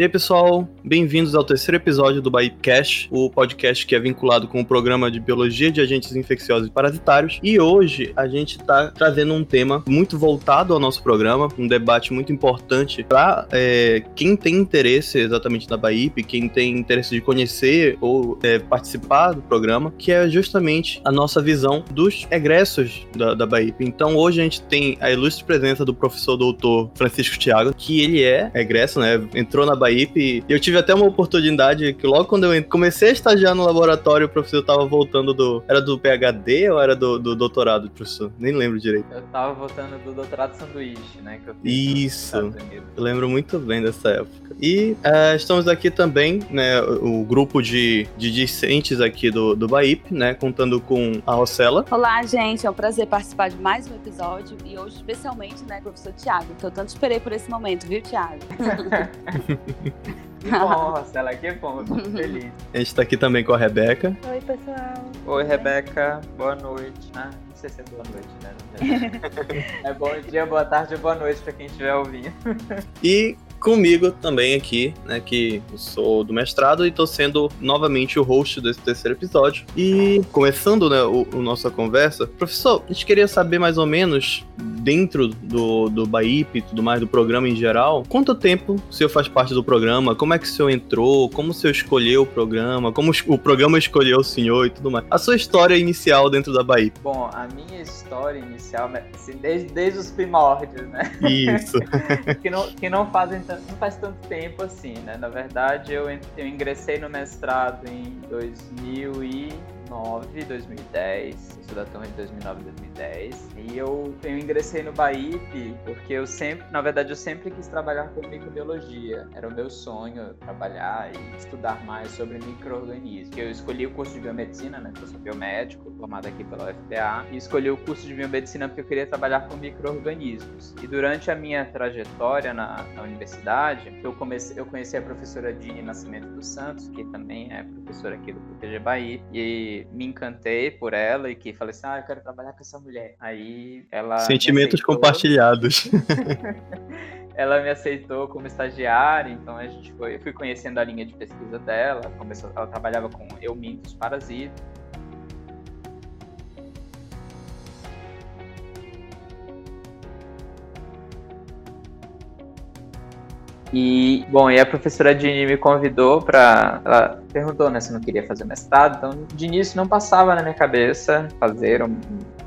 E aí, pessoal, bem-vindos ao terceiro episódio do Baipcast, o podcast que é vinculado com o programa de Biologia de Agentes Infecciosos e Parasitários. E hoje a gente está trazendo um tema muito voltado ao nosso programa, um debate muito importante para é, quem tem interesse exatamente na BAIP, quem tem interesse de conhecer ou é, participar do programa, que é justamente a nossa visão dos egressos da, da BAIP. Então hoje a gente tem a ilustre presença do professor doutor Francisco Thiago, que ele é egresso, né? Entrou na BAIP e eu tive até uma oportunidade que logo quando eu comecei a estagiar no laboratório, o professor tava voltando do. Era do PHD ou era do, do doutorado, professor? Nem lembro direito. Eu tava voltando do doutorado sanduíche, né? Isso. Eu lembro muito bem dessa época. E uh, estamos aqui também, né? O grupo de, de discentes aqui do, do BAIP, né? Contando com a Rosela. Olá, gente. É um prazer participar de mais um episódio e hoje, especialmente, né, professor Tiago. Que eu tanto esperei por esse momento, viu, Tiago? Que bom, Marcela, que bom, tô feliz. A gente tá aqui também com a Rebeca. Oi, pessoal. Oi, Rebeca, boa noite. Ah, não sei se é boa noite, né? é bom dia, boa tarde ou boa noite pra quem estiver ouvindo. E comigo também aqui, né, que sou do mestrado e estou sendo novamente o host desse terceiro episódio. E começando, né, o, o nossa conversa, professor, a gente queria saber mais ou menos dentro do, do BAIP e tudo mais, do programa em geral, quanto tempo o senhor faz parte do programa, como é que o senhor entrou, como o senhor escolheu o programa, como o programa escolheu o senhor e tudo mais. A sua história inicial dentro da BAIP. Bom, a minha história inicial, assim, desde, desde os primórdios, né? Isso. que, não, que não fazem não faz tanto tempo assim, né? Na verdade, eu, eu ingressei no mestrado em 2009, 2010 da turma de 2009 e 2010. E eu, eu ingressei no BAIP porque eu sempre, na verdade, eu sempre quis trabalhar com microbiologia. Era o meu sonho trabalhar e estudar mais sobre micro-organismos. Eu escolhi o curso de biomedicina, né? Eu sou biomédico, formado aqui pela UFPA. E escolhi o curso de biomedicina porque eu queria trabalhar com micro-organismos. E durante a minha trajetória na, na universidade, eu, comecei, eu conheci a professora Dini Nascimento dos Santos, que também é professora aqui do PPG Bahia, e me encantei por ela e que falei assim, ah, eu quero trabalhar com essa mulher. Aí ela. Sentimentos compartilhados. ela me aceitou como estagiária, então a gente foi, eu fui conhecendo a linha de pesquisa dela, começou, ela trabalhava com eumintos parasitas. E, bom, e a professora Dini me convidou para. Ela perguntou né, se eu não queria fazer mestrado, então de início não passava na minha cabeça fazer um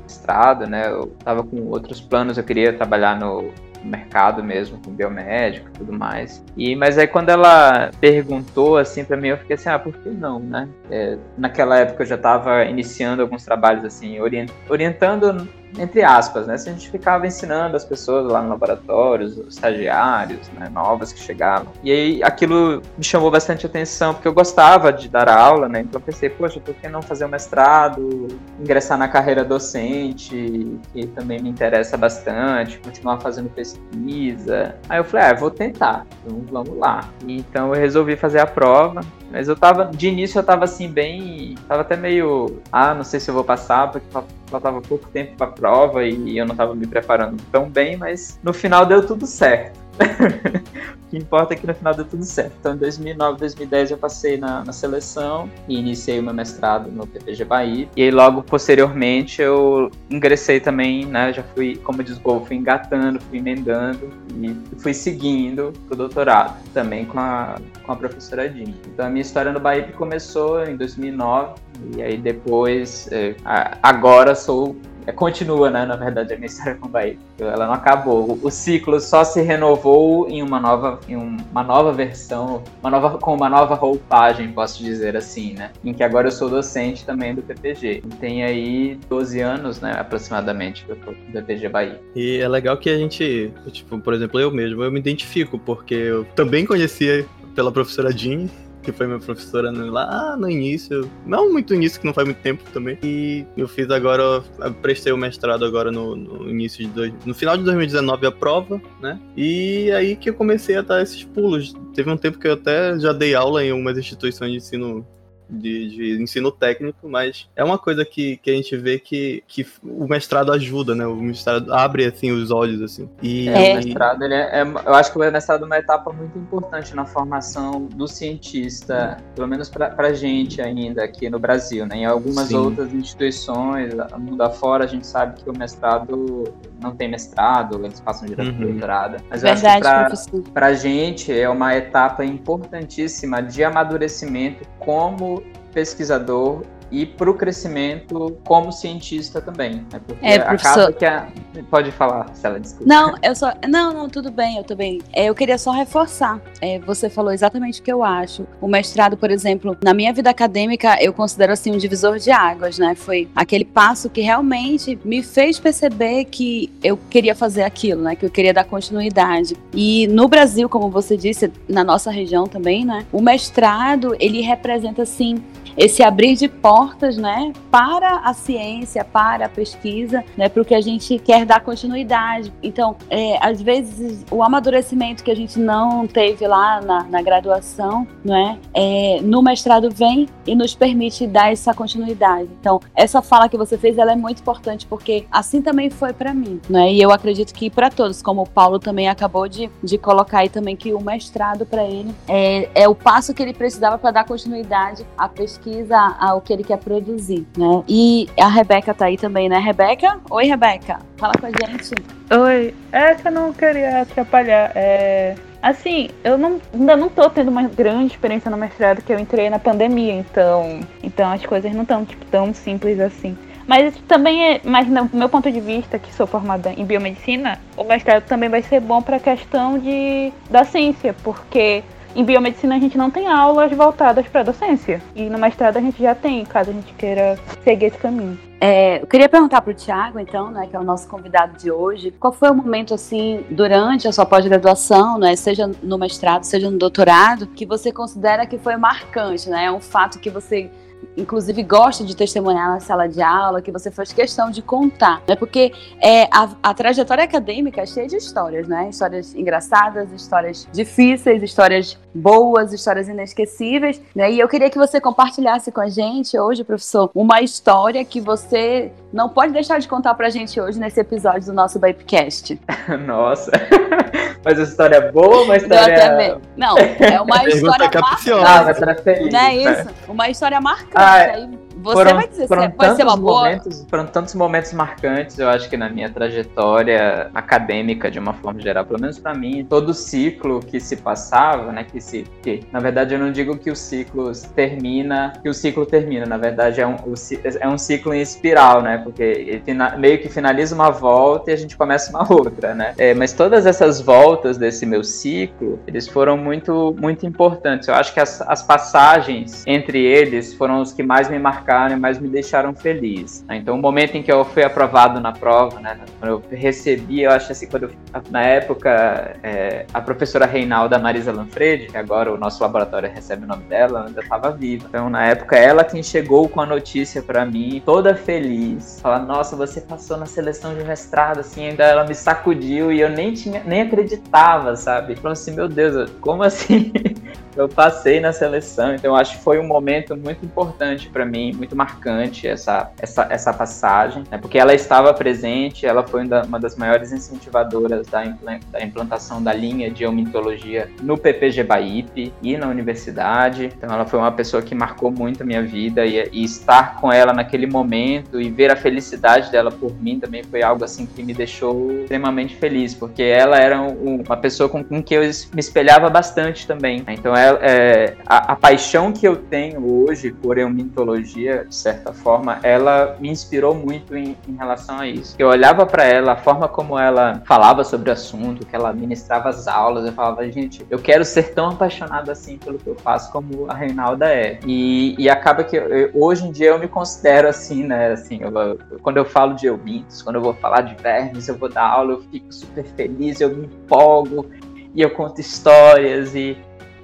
mestrado, né? Eu tava com outros planos, eu queria trabalhar no mercado mesmo, com biomédico e tudo mais. E, mas aí quando ela perguntou assim para mim, eu fiquei assim, ah, por que não, né? É, naquela época eu já estava iniciando alguns trabalhos assim, orient, orientando entre aspas, né? Se a gente ficava ensinando as pessoas lá no laboratório, os estagiários, né, novas que chegavam. E aí aquilo me chamou bastante atenção, porque eu gostava de dar aula, né? Então eu pensei, poxa, por que não fazer um mestrado, ingressar na carreira docente, que também me interessa bastante, continuar fazendo pesquisa. Aí eu falei, ah, eu vou tentar, então vamos lá. Então eu resolvi fazer a prova, mas eu tava, de início eu tava assim, bem. Tava até meio. Ah, não sei se eu vou passar, porque faltava pouco tempo pra prova e eu não tava me preparando tão bem, mas no final deu tudo certo. o que importa é que no final deu tudo certo. Então, em 2009, 2010 eu passei na, na seleção e iniciei o meu mestrado no PPG Bahia. E aí, logo posteriormente, eu ingressei também, né? Já fui, como diz o fui engatando, fui emendando e fui seguindo o doutorado também com a, com a professora Dini. Então, a minha história no Bahia começou em 2009 e aí depois, é, agora sou é, continua, né, na verdade, a minha história com o Bahia. Ela não acabou. O, ciclo só se renovou em uma nova, em uma nova versão, uma nova, com uma nova roupagem, posso dizer assim, né? Em que agora eu sou docente também do PPG. Tem aí 12 anos, né, aproximadamente, do PPG Bahia. E é legal que a gente, tipo, por exemplo, eu mesmo, eu me identifico, porque eu também conhecia pela professora Jean que foi minha professora lá no início, não muito início, que não faz muito tempo também. E eu fiz agora, eu prestei o mestrado agora no, no início de dois, no final de 2019 a prova, né? E aí que eu comecei a dar esses pulos. Teve um tempo que eu até já dei aula em algumas instituições de ensino de, de, ensino técnico, mas é uma coisa que, que a gente vê que, que o mestrado ajuda, né? O mestrado abre assim os olhos assim. E, é, o mestrado, ele é, é, eu acho que o mestrado é uma etapa muito importante na formação do cientista, pelo menos para a gente ainda aqui no Brasil, né? Em algumas Sim. outras instituições, mundo afora, a gente sabe que o mestrado não tem mestrado, eles passam direto uhum. doutorado. Mas Verdade, eu acho que para a gente é uma etapa importantíssima de amadurecimento como pesquisador e para o crescimento como cientista também. Né? Porque é, acaba que a... Pode falar, Cela, desculpa. Não, eu só. Não, não, tudo bem, eu tô bem. É, eu queria só reforçar. É, você falou exatamente o que eu acho. O mestrado, por exemplo, na minha vida acadêmica, eu considero assim um divisor de águas, né? Foi aquele passo que realmente me fez perceber que eu queria fazer aquilo, né? Que eu queria dar continuidade. E no Brasil, como você disse, na nossa região também, né? O mestrado, ele representa assim esse abrir de portas, né, para a ciência, para a pesquisa, né, para o que a gente quer dar continuidade. Então, é, às vezes o amadurecimento que a gente não teve lá na, na graduação, né, é, no mestrado vem e nos permite dar essa continuidade. Então, essa fala que você fez, ela é muito importante porque assim também foi para mim, né, e eu acredito que para todos, como o Paulo também acabou de, de colocar aí também que o mestrado para ele é, é o passo que ele precisava para dar continuidade à pesquisa ao que ele quer produzir, né? E a Rebeca tá aí também, né, Rebeca? Oi, Rebeca, fala com a gente. Oi, é que eu não queria atrapalhar. É... Assim, eu não, ainda não tô tendo uma grande experiência no mestrado, que eu entrei na pandemia, então, então as coisas não estão tipo, tão simples assim. Mas também é, mas no meu ponto de vista, que sou formada em biomedicina, o mestrado também vai ser bom para a questão de da ciência, porque em biomedicina a gente não tem aulas voltadas para docência. E no mestrado a gente já tem, caso a gente queira seguir esse caminho. É, eu queria perguntar para o Tiago, então, né, que é o nosso convidado de hoje, qual foi o momento, assim, durante a sua pós-graduação, né, seja no mestrado, seja no doutorado, que você considera que foi marcante, né, é um fato que você inclusive gosta de testemunhar na sala de aula, que você faz questão de contar, né? Porque é, a, a trajetória acadêmica é cheia de histórias, né? Histórias engraçadas, histórias difíceis, histórias boas, histórias inesquecíveis, né? E eu queria que você compartilhasse com a gente hoje, professor, uma história que você não pode deixar de contar pra gente hoje nesse episódio do nosso Vapecast. Nossa! Mas uma história boa, uma história. Não, é uma história marcante. Ah, não é isso? Uma história marcante. Ah, é. Aí você foram, vai dizer, foram pode ser uma boa. Momentos, foram tantos momentos marcantes, eu acho que na minha trajetória acadêmica, de uma forma geral, pelo menos para mim, todo o ciclo que se passava, né, que se, que, na verdade eu não digo que o ciclo termina, que o ciclo termina, na verdade é um, é um ciclo em espiral, né, porque ele meio que finaliza uma volta e a gente começa uma outra, né, é, mas todas essas voltas desse meu ciclo, eles foram muito, muito importantes, eu acho que as, as passagens entre eles foram os que mais me marcaram marcaram, mas me deixaram feliz. Né? Então, o momento em que eu fui aprovado na prova, né, quando eu recebi, eu acho assim, quando eu, na época, é, a professora Reinalda Marisa Lanfredi, que agora o nosso laboratório recebe o nome dela, ainda estava viva. Então, na época, ela quem chegou com a notícia para mim, toda feliz, falar: Nossa, você passou na seleção de mestrado, assim, ainda ela me sacudiu e eu nem tinha, nem acreditava, sabe? Falando assim: Meu Deus, como assim? eu passei na seleção, então acho que foi um momento muito importante para mim, muito marcante essa, essa, essa passagem, né? porque ela estava presente, ela foi uma das maiores incentivadoras da, implantação da linha de omitologia no PPG Baip e na universidade, então ela foi uma pessoa que marcou muito a minha vida e, e estar com ela naquele momento e ver a felicidade dela por mim também foi algo assim que me deixou extremamente feliz, porque ela era um, uma pessoa com, com eu me espelhava bastante também, né? então é, é, a, a, paixão que eu tenho hoje por eumintologia, de certa forma, ela me inspirou muito em, em relação a isso. Eu olhava para ela, a forma como ela falava sobre o assunto, que ela ministrava as aulas, eu falava, gente, eu quero ser tão apaixonado assim pelo que eu faço como a Reinalda é. E, e acaba que eu, hoje em dia eu me considero assim, né? Assim, eu, quando eu falo de eumintos, quando eu vou falar de vermes, eu vou dar aula, eu fico super feliz, eu me empolgo e eu conto histórias e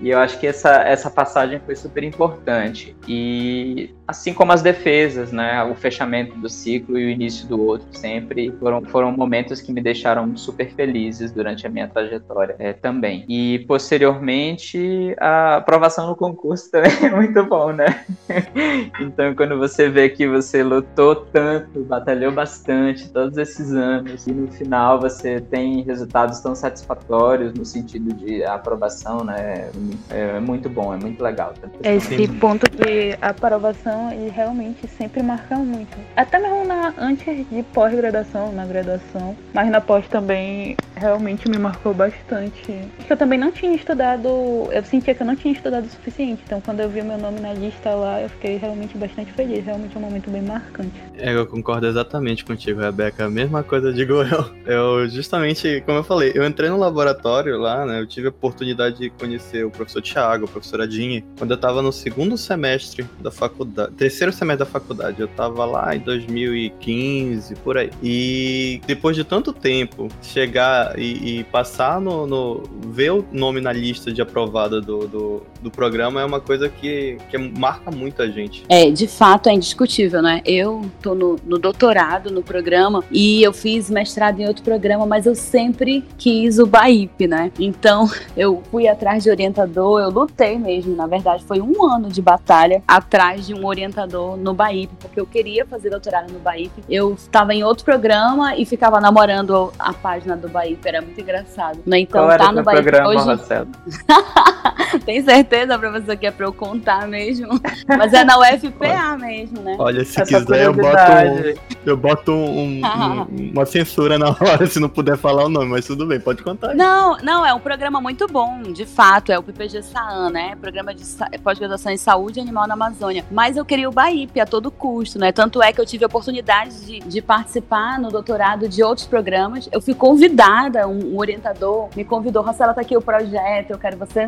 E eu acho que essa, essa passagem foi super importante. E assim como as defesas, né? O fechamento do ciclo e o início do outro sempre foram, foram momentos que me deixaram super felizes durante a minha trajetória é, também. E posteriormente a aprovação no concurso também é muito bom, né? então quando você vê que você lutou tanto, batalhou bastante todos esses anos e no final você tem resultados tão satisfatórios no sentido de aprovação, né? É muito bom, é muito legal. Esse ponto de aprovação e realmente sempre marca muito. Até mesmo na, antes de pós-graduação, na graduação, mas na pós também realmente me marcou bastante. Eu também não tinha estudado, eu sentia que eu não tinha estudado o suficiente. Então quando eu vi meu nome na lista lá, eu fiquei realmente bastante feliz. Realmente é um momento bem marcante. É, eu concordo exatamente contigo, Rebeca. A mesma coisa digo eu. Eu justamente, como eu falei, eu entrei no laboratório lá, né? Eu tive a oportunidade de conhecer o professor Thiago, a professora Dinha, quando eu tava no segundo semestre da faculdade terceiro semestre da faculdade. Eu tava lá em 2015, por aí. E depois de tanto tempo, chegar e, e passar no, no, ver o nome na lista de aprovada do, do, do programa é uma coisa que, que marca muito a gente. É, de fato é indiscutível, né? Eu tô no, no doutorado no programa e eu fiz mestrado em outro programa, mas eu sempre quis o BAIP, né? Então eu fui atrás de orientador, eu lutei mesmo, na verdade foi um ano de batalha atrás de um orientador orientador no BAIP, porque eu queria fazer doutorado no BAIP. Eu estava em outro programa e ficava namorando a página do BAIP, era muito engraçado. Né? Então, Qual tá no BAIP programa, hoje. Tem certeza, professor, que é pra eu contar mesmo? Mas é na UFPA mesmo, né? Olha, se Essa quiser, eu boto, um, eu boto um, um, uma censura na hora se não puder falar o nome, mas tudo bem, pode contar. Não, não, é um programa muito bom, de fato, é o PPG SAAN, né? Programa de pós-graduação em saúde animal na Amazônia. Mas eu queria o BAIP a todo custo, né? Tanto é que eu tive a oportunidade de, de participar no doutorado de outros programas. Eu fui convidada, um, um orientador me convidou, Rosela, tá aqui o projeto, eu quero você,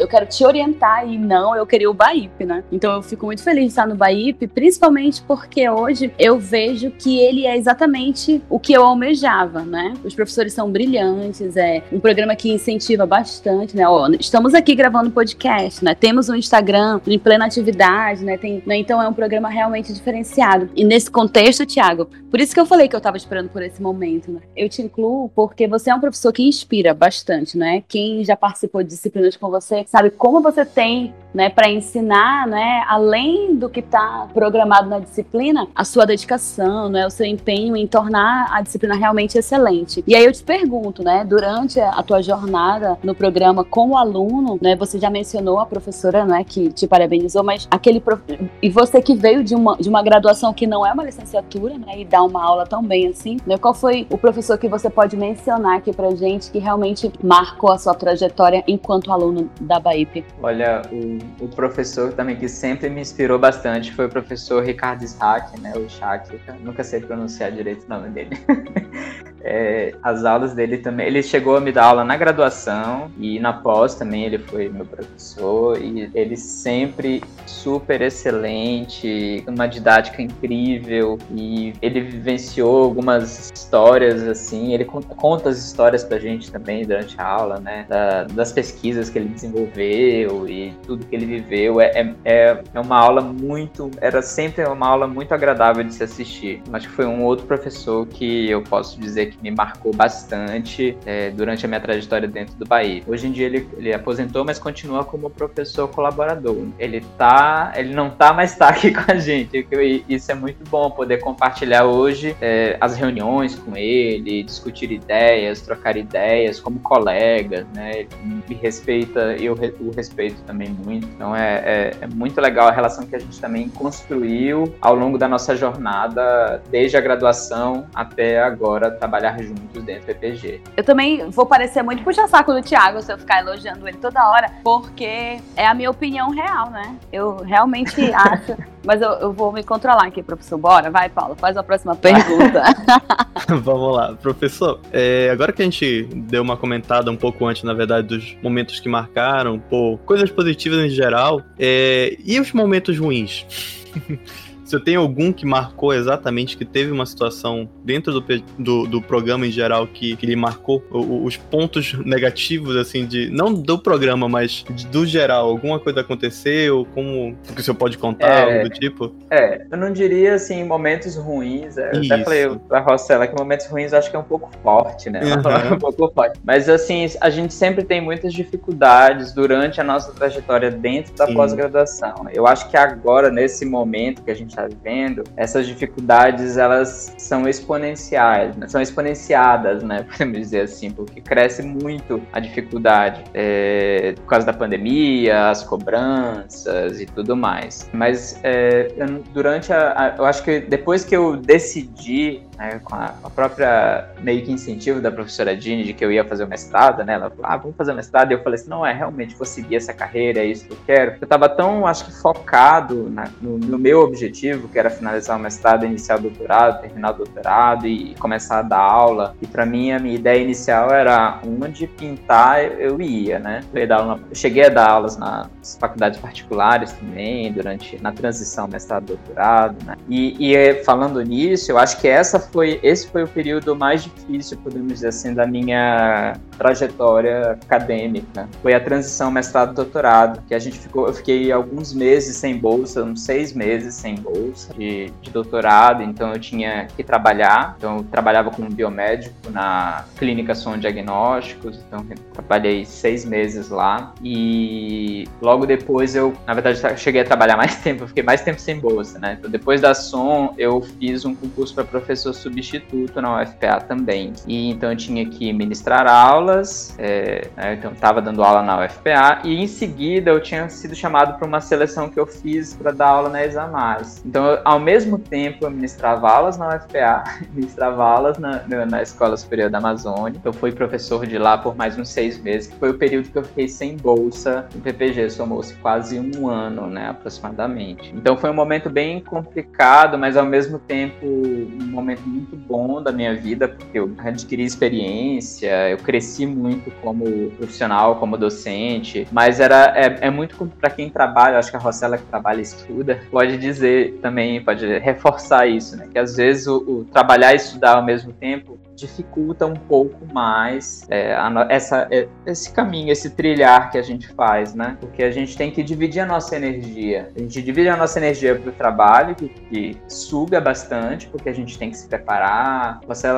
eu quero te orientar e não, eu queria o BAIP, né? Então eu fico muito feliz de estar no BAIP, principalmente porque hoje eu vejo que ele é exatamente o que eu almejava, né? Os professores são brilhantes, é um programa que incentiva bastante, né? Ó, estamos aqui gravando podcast, né? Temos um Instagram em plena atividade, né? Tem né? Então é um programa realmente diferenciado. E nesse contexto, Thiago, por isso que eu falei que eu estava esperando por esse momento, né? Eu te incluo porque você é um professor que inspira bastante, né? Quem já participou de disciplinas com você sabe como você tem, né, para ensinar, né, além do que está programado na disciplina, a sua dedicação, né, o seu empenho em tornar a disciplina realmente excelente. E aí eu te pergunto, né, durante a tua jornada no programa como aluno, né, você já mencionou a professora, né, que te parabenizou, mas aquele prof e você que veio de uma, de uma graduação que não é uma licenciatura, né, e dá uma aula tão bem assim, né, qual foi o professor que você pode mencionar aqui pra gente que realmente marcou a sua trajetória enquanto aluno da BAIP? Olha, o, o professor também que sempre me inspirou bastante foi o professor Ricardo Isaac, né, o Shaq, nunca sei pronunciar direito o nome dele. é, as aulas dele também, ele chegou a me dar aula na graduação e na pós também ele foi meu professor e ele sempre super excelente uma didática incrível e ele vivenciou algumas histórias assim, ele conta as histórias pra gente também durante a aula, né, da, das pesquisas que ele desenvolveu e tudo que ele viveu, é, é, é uma aula muito, era sempre uma aula muito agradável de se assistir. Acho que foi um outro professor que eu posso dizer que me marcou bastante é, durante a minha trajetória dentro do Bahia. Hoje em dia ele, ele aposentou, mas continua como professor colaborador. Ele tá, ele não tá mais estar aqui com a gente. Isso é muito bom poder compartilhar hoje é, as reuniões com ele, discutir ideias, trocar ideias como colegas, né? Ele me respeita e eu o respeito também muito. Então é, é, é, muito legal a relação que a gente também construiu ao longo da nossa jornada, desde a graduação até agora, trabalhar juntos dentro do EPG. Eu também vou parecer muito puxa-saco do Thiago se eu ficar elogiando ele toda hora, porque é a minha opinião real, né? Eu realmente acho. Mas eu, eu vou me controlar aqui, professor. Bora, vai, Paulo, faz a próxima pergunta. Vamos lá, professor. É, agora que a gente deu uma comentada um pouco antes, na verdade, dos momentos que marcaram, pô, coisas positivas em geral, é, e os momentos ruins? Você tem algum que marcou exatamente, que teve uma situação dentro do, do, do programa em geral que, que lhe marcou o, os pontos negativos, assim, de. Não do programa, mas de, do geral? Alguma coisa aconteceu? Como que o senhor pode contar, é, algo do tipo? É, eu não diria assim, momentos ruins. Eu Isso. até falei pra Rossella que momentos ruins acho que é um pouco forte, né? Uhum. um pouco forte. Mas assim, a gente sempre tem muitas dificuldades durante a nossa trajetória dentro da pós-graduação. Eu acho que agora, nesse momento que a gente está vivendo, essas dificuldades elas são exponenciais, são exponenciadas, né? Podemos dizer assim, porque cresce muito a dificuldade é, por causa da pandemia, as cobranças e tudo mais. Mas é, eu, durante a, a, eu acho que depois que eu decidi né, com a, própria meio que incentivo da professora Dini de que eu ia fazer o mestrado, né? Ela falou, ah, vamos fazer o mestrado. E eu falei assim, não, é realmente vou seguir essa carreira, é isso que eu quero. Eu tava tão, acho que, focado na, no, no, meu objetivo, que era finalizar o mestrado, iniciar o doutorado, terminar o doutorado e, e começar a dar aula. E para mim, a minha ideia inicial era onde pintar eu ia, né? Eu, dar aula, eu cheguei a dar aulas nas faculdades particulares também, durante, na transição mestrado-doutorado, né? E, e falando nisso, eu acho que essa foi, esse foi o período mais difícil, podemos dizer assim, da minha trajetória acadêmica. Foi a transição mestrado-doutorado, que a gente ficou, eu fiquei alguns meses sem bolsa, uns seis meses sem bolsa de, de doutorado, então eu tinha que trabalhar. Então eu trabalhava como biomédico na clínica Som Diagnósticos, então trabalhei seis meses lá e logo depois eu, na verdade, cheguei a trabalhar mais tempo, eu fiquei mais tempo sem bolsa, né? Então depois da Som eu fiz um concurso para professor substituto na UFPA também. E então eu tinha que ministrar aulas, é, né, então estava dando aula na UFPA, e em seguida eu tinha sido chamado para uma seleção que eu fiz para dar aula na Examais. Então, eu, ao mesmo tempo, eu ministrava aulas na UFPA, ministrava aulas na, na Escola Superior da Amazônia. Eu fui professor de lá por mais uns seis meses, que foi o período que eu fiquei sem bolsa no PPG, somou-se quase um ano, né, aproximadamente. Então foi um momento bem complicado, mas ao mesmo tempo um momento muito bom da minha vida, porque eu adquiri experiência, eu cresci muito como profissional, como docente, mas era é, é muito para quem trabalha, acho que a Rossella que trabalha e estuda, pode dizer também, pode reforçar isso, né? Que às vezes o, o trabalhar e estudar ao mesmo tempo dificulta um pouco mais é, a, essa, é, esse caminho, esse trilhar que a gente faz, né? Porque a gente tem que dividir a nossa energia. A gente divide a nossa energia para o trabalho, que, que, suga bastante, porque a gente tem que se preparar. Você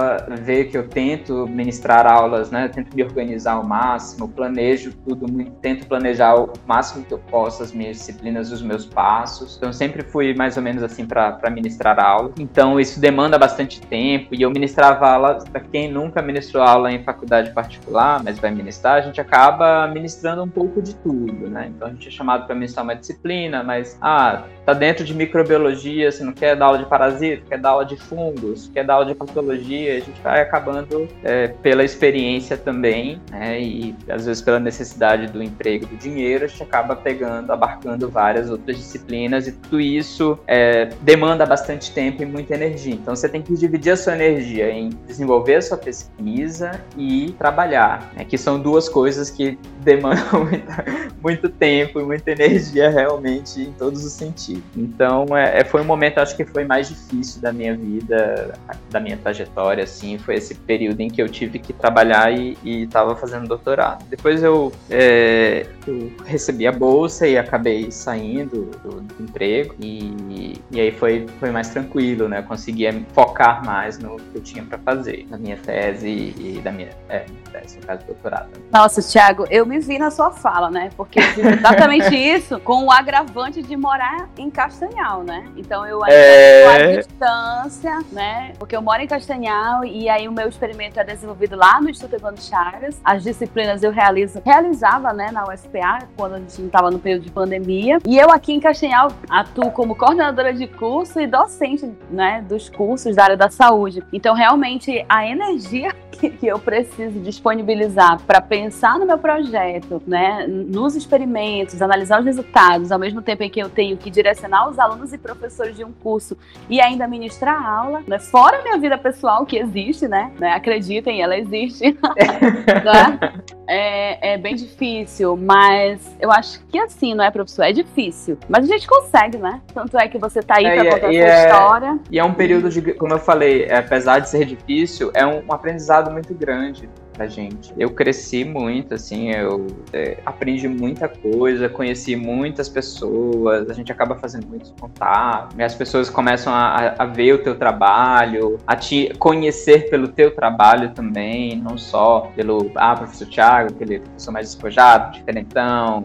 vê que eu tento ministrar aulas, né? Eu tento me organizar ao máximo, planejo tudo, tento planejar o máximo que eu posso as minhas disciplinas, os meus passos. Então, sempre fui mais ou menos assim para ministrar aula. Então, isso demanda bastante tempo e eu ministrava aula para quem nunca ministrou aula em faculdade particular, mas vai ministrar, a gente acaba ministrando um pouco de tudo, né? Então a gente é chamado para ministrar uma disciplina, mas ah, tá dentro de microbiologia, você não quer dar aula de parasita, quer dar aula de fungos, quer dar aula de patologia, a gente vai acabando é, pela experiência também, né? E às vezes pela necessidade do emprego, do dinheiro, a gente acaba pegando, abarcando várias outras disciplinas e tudo isso é, demanda bastante tempo e muita energia. Então você tem que dividir a sua energia em desenvolver desenvolver a sua pesquisa e trabalhar, né, que são duas coisas que demandam muita, muito tempo e muita energia realmente em todos os sentidos. Então, é, é, foi um momento, acho que foi mais difícil da minha vida, da minha trajetória, assim, foi esse período em que eu tive que trabalhar e estava fazendo doutorado. Depois eu, é, eu recebi a bolsa e acabei saindo do, do emprego e, e aí foi, foi mais tranquilo, né? Eu conseguia focar mais no que eu tinha para fazer na minha tese e da minha, é, tese, no caso do doutorado. Nossa, Thiago, eu me vi na sua fala, né? Porque eu fiz exatamente isso com o agravante de morar em Castanhal, né? Então eu ainda é... à distância, né? Porque eu moro em Castanhal e aí o meu experimento é desenvolvido lá no Instituto Evandro Chagas. As disciplinas eu realizo, realizava, né, na UFPA, quando a gente não estava no período de pandemia. E eu aqui em Castanhal atuo como coordenadora de curso e docente, né, dos cursos da área da saúde. Então realmente a energia que, que eu preciso disponibilizar para pensar no meu projeto, né, nos experimentos, analisar os resultados, ao mesmo tempo em que eu tenho que direcionar os alunos e professores de um curso e ainda ministrar aula, né, fora a minha vida pessoal que existe, né, né acreditem, ela existe, né? é, é bem difícil, mas eu acho que assim, não é, professor? É difícil. Mas a gente consegue, né? Tanto é que você tá aí é, pra contar a sua é, história. E é um período de, como eu falei, apesar de ser difícil, é um, um aprendizado muito grande pra gente. Eu cresci muito, assim, eu é, aprendi muita coisa, conheci muitas pessoas, a gente acaba fazendo muitos contatos, as pessoas começam a, a, ver o teu trabalho, a te conhecer pelo teu trabalho também, não só pelo, ah, professor Thiago, aquele professor mais despojado, diferentão,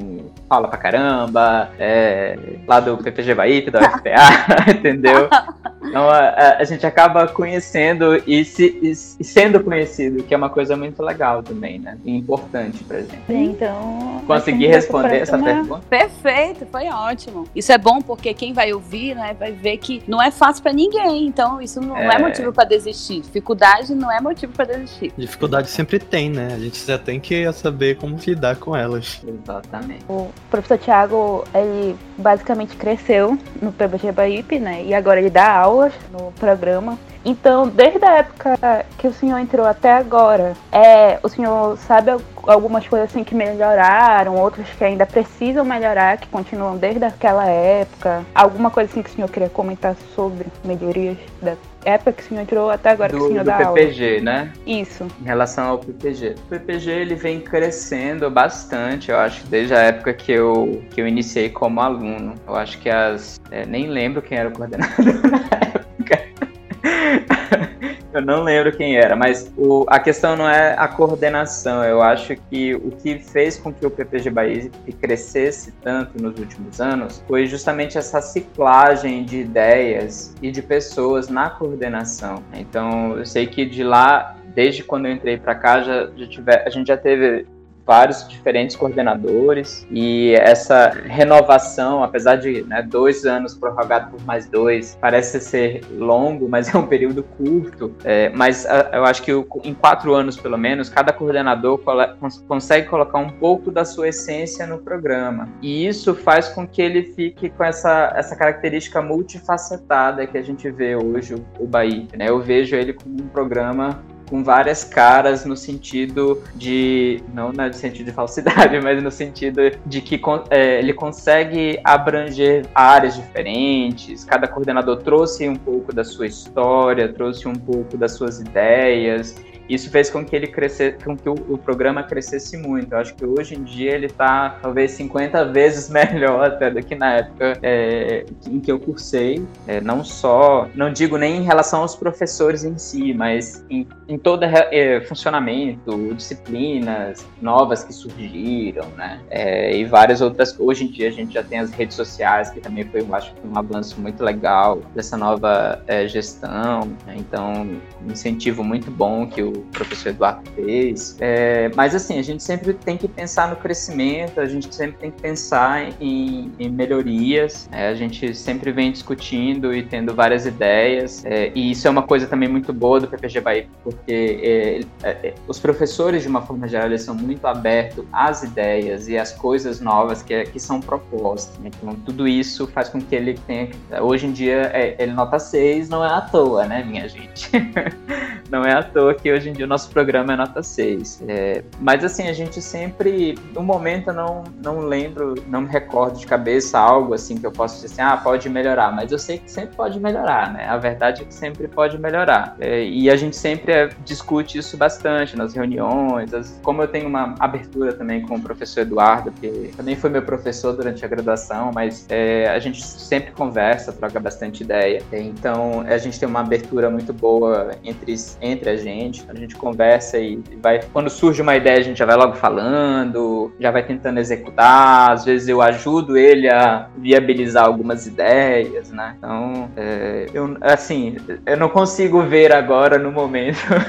fala pra caramba, é, lá do PPG Bahia, da UFPA, entendeu? Então a, a, gente acaba conhecendo e, se, e, sendo conhecido, que é uma coisa muito legal também, né? E importante pra gente. Então. Consegui responder essa uma... pergunta? Perfeito, foi ótimo. Isso é bom porque quem vai ouvir, né, vai ver que não é fácil para ninguém. Então, isso não é, é motivo para desistir. Dificuldade não é motivo para desistir. Dificuldade sempre tem, né? A gente já tem que saber como lidar com elas. Exatamente. O professor Tiago, ele basicamente cresceu no PBG Baip, né? E agora ele dá aula aulas no programa. Então, desde a época que o senhor entrou até agora, é, o senhor sabe algumas coisas assim que melhoraram, outras que ainda precisam melhorar, que continuam desde aquela época? Alguma coisa assim que o senhor queria comentar sobre melhorias da época que o senhor entrou até agora do, que o senhor do dá PPG, aula? né? Isso. Em relação ao PPG. O PPG ele vem crescendo bastante, eu acho, desde a época que eu, que eu iniciei como aluno. Eu acho que as. É, nem lembro quem era o coordenador na época. Eu não lembro quem era, mas o, a questão não é a coordenação. Eu acho que o que fez com que o PPG Bahia crescesse tanto nos últimos anos foi justamente essa ciclagem de ideias e de pessoas na coordenação. Então, eu sei que de lá desde quando eu entrei para cá, já, já a gente já teve vários diferentes coordenadores e essa renovação, apesar de né, dois anos prorrogado por mais dois, parece ser longo, mas é um período curto. É, mas a, eu acho que em quatro anos, pelo menos, cada coordenador cons consegue colocar um pouco da sua essência no programa. E isso faz com que ele fique com essa, essa característica multifacetada que a gente vê hoje o, o Bahia. Né? Eu vejo ele como um programa com várias caras no sentido de. Não no sentido de falsidade, mas no sentido de que é, ele consegue abranger áreas diferentes. Cada coordenador trouxe um pouco da sua história, trouxe um pouco das suas ideias. Isso fez com que ele crescesse, com que o, o programa crescesse muito. Eu acho que hoje em dia ele está talvez 50 vezes melhor até do que na época é, em que eu cursei. É, não só, não digo nem em relação aos professores em si, mas em, em todo é, funcionamento, disciplinas novas que surgiram, né? É, e várias outras. Hoje em dia a gente já tem as redes sociais, que também foi, eu acho, um avanço muito legal dessa nova é, gestão. Né? Então, um incentivo muito bom que o professor Eduardo fez. É, mas assim, a gente sempre tem que pensar no crescimento, a gente sempre tem que pensar em, em melhorias. É, a gente sempre vem discutindo e tendo várias ideias. É, e isso é uma coisa também muito boa do PPG Bahia, porque é, é, os professores, de uma forma geral, eles são muito abertos às ideias e às coisas novas que, que são propostas. Então, tudo isso faz com que ele tenha. Hoje em dia, é, ele nota 6, não é à toa, né, minha gente? não é à toa que hoje em dia o nosso programa é nota 6. É, mas assim, a gente sempre, no momento eu não, não lembro, não me recordo de cabeça algo assim que eu posso dizer assim, ah, pode melhorar, mas eu sei que sempre pode melhorar, né? A verdade é que sempre pode melhorar. É, e a gente sempre é, discute isso bastante nas reuniões, as, como eu tenho uma abertura também com o professor Eduardo, que também foi meu professor durante a graduação, mas é, a gente sempre conversa, troca bastante ideia. Então, a gente tem uma abertura muito boa entre, entre a gente, a gente conversa e vai. Quando surge uma ideia, a gente já vai logo falando, já vai tentando executar. Às vezes eu ajudo ele a viabilizar algumas ideias, né? Então, é, eu, assim, eu não consigo ver agora no momento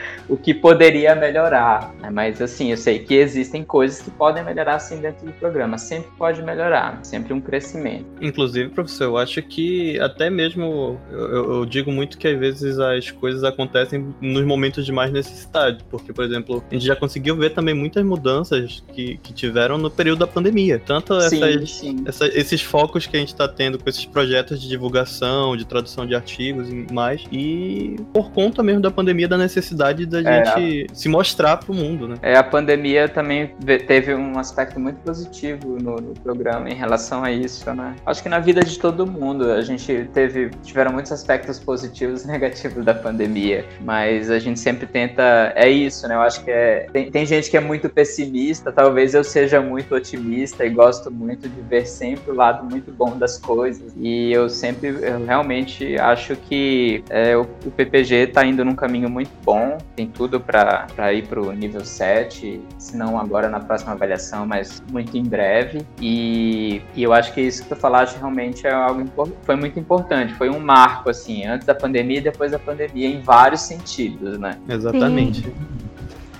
o que poderia melhorar. Né? Mas assim, eu sei que existem coisas que podem melhorar sim dentro do programa. Sempre pode melhorar, sempre um crescimento. Inclusive, professor, eu acho que até mesmo eu, eu digo muito que às vezes as coisas acontecem nos momentos de mais necessidade. Porque, por exemplo, a gente já conseguiu ver também muitas mudanças que, que tiveram no período da pandemia. Tanto sim, essas, sim. Essa, esses focos que a gente está tendo com esses projetos de divulgação, de tradução de artigos e mais. E por conta mesmo da pandemia, da necessidade da é, gente a... se mostrar para o mundo, né? É, a pandemia também teve um aspecto muito positivo no, no, programa em relação a isso, né? Acho que na vida de todo mundo a gente teve tiveram muitos aspectos positivos e negativos da pandemia, mas a gente sempre tenta é isso, né? Eu acho que é tem, tem gente que é muito pessimista, talvez eu seja muito otimista e gosto muito de ver sempre o lado muito bom das coisas e eu sempre eu realmente acho que é, o, o PPG está indo num caminho muito bom, tem tudo para ir para o nível 7, se não agora na próxima avaliação, mas muito em breve. E, e eu acho que isso que tu falaste realmente é algo foi muito importante, foi um marco assim, antes da pandemia e depois da pandemia em vários sentidos, né? Exatamente. Sim.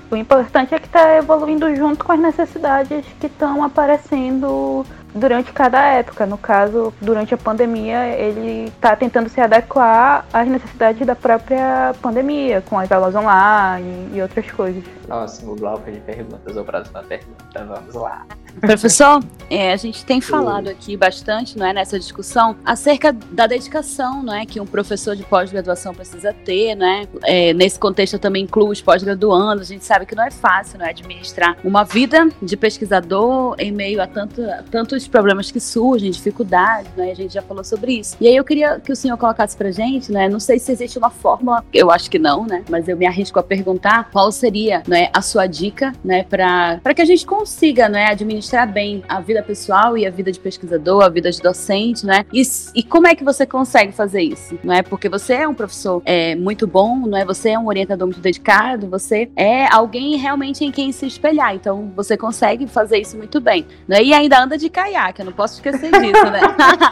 O importante é que está evoluindo junto com as necessidades que estão aparecendo durante cada época. No caso, durante a pandemia, ele está tentando se adequar às necessidades da própria pandemia, com as aulas online e outras coisas. Próximo bloco de perguntas ou próxima pergunta, vamos lá. Professor, é, a gente tem falado aqui bastante, não é, nessa discussão, acerca da dedicação, não é, que um professor de pós-graduação precisa ter, não é? é nesse contexto eu também incluo os pós-graduandos. A gente sabe que não é fácil, não é, administrar uma vida de pesquisador em meio a tanto, tantos problemas que surgem, dificuldades, não é? A gente já falou sobre isso. E aí eu queria que o senhor colocasse pra gente, né? Não sei se existe uma fórmula, eu acho que não, né? Mas eu me arrisco a perguntar qual seria, né, a sua dica, né, para que a gente consiga, né, administrar administrar bem a vida pessoal e a vida de pesquisador, a vida de docente, né? E, e como é que você consegue fazer isso? Não é porque você é um professor é, muito bom, não é? Você é um orientador muito dedicado, você é alguém realmente em quem se espelhar. Então você consegue fazer isso muito bem, né? E ainda anda de caiaque, eu não posso esquecer disso, né?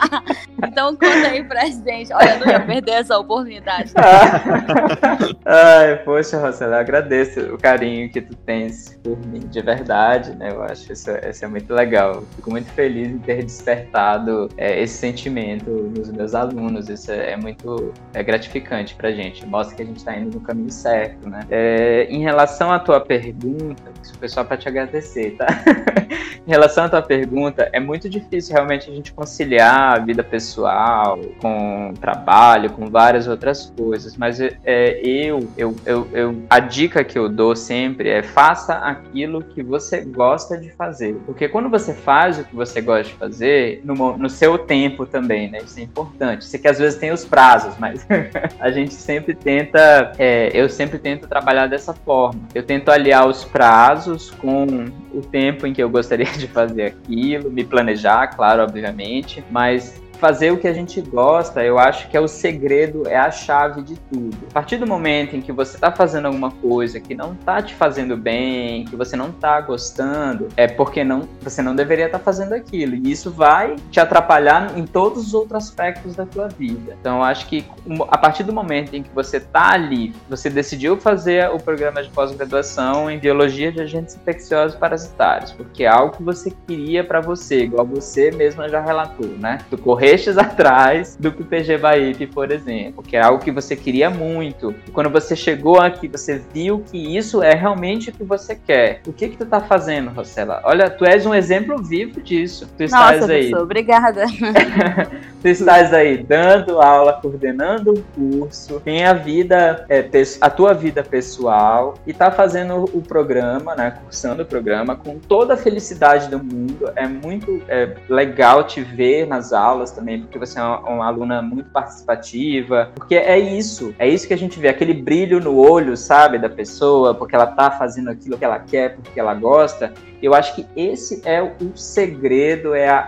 então conta aí pra gente. Olha, eu não ia perder essa oportunidade. Ai, poxa, Rosela, eu agradeço o carinho que tu tens por mim, de verdade, né? Eu acho isso, isso isso é muito legal. Fico muito feliz em ter despertado é, esse sentimento nos meus alunos. Isso é, é muito é gratificante pra gente. Mostra que a gente está indo no caminho certo, né? É, em relação à tua pergunta, o pessoal para te agradecer, tá? em relação à tua pergunta, é muito difícil realmente a gente conciliar a vida pessoal com trabalho, com várias outras coisas. Mas é, eu, eu, eu, eu, a dica que eu dou sempre é faça aquilo que você gosta de fazer. Porque quando você faz o que você gosta de fazer, no, no seu tempo também, né? Isso é importante. Sei que às vezes tem os prazos, mas a gente sempre tenta, é, eu sempre tento trabalhar dessa forma. Eu tento aliar os prazos com o tempo em que eu gostaria de fazer aquilo, me planejar, claro, obviamente, mas fazer o que a gente gosta, eu acho que é o segredo, é a chave de tudo. A partir do momento em que você está fazendo alguma coisa que não está te fazendo bem, que você não está gostando, é porque não, você não deveria estar tá fazendo aquilo. E isso vai te atrapalhar em todos os outros aspectos da tua vida. Então, acho que a partir do momento em que você está ali, você decidiu fazer o programa de pós-graduação em biologia de agentes infecciosos parasitários, porque é algo que você queria para você, igual você mesma já relatou, né? Tu correr correstes atrás do PPG Baip, por exemplo, que é algo que você queria muito. E quando você chegou aqui, você viu que isso é realmente o que você quer. O que que tu tá fazendo, Rosela? Olha, tu és um exemplo vivo disso. Tu estás Nossa, aí. obrigada. tu estás aí dando aula, coordenando um curso, tem a vida, é, a tua vida pessoal e tá fazendo o programa, né, cursando o programa com toda a felicidade do mundo. É muito é, legal te ver nas aulas também, porque você é uma, uma, aluna muito participativa, porque é isso, é isso que a gente vê, aquele brilho no olho, sabe, da pessoa, porque ela tá fazendo aquilo que ela quer, porque ela gosta. Eu acho que esse é o segredo, é a,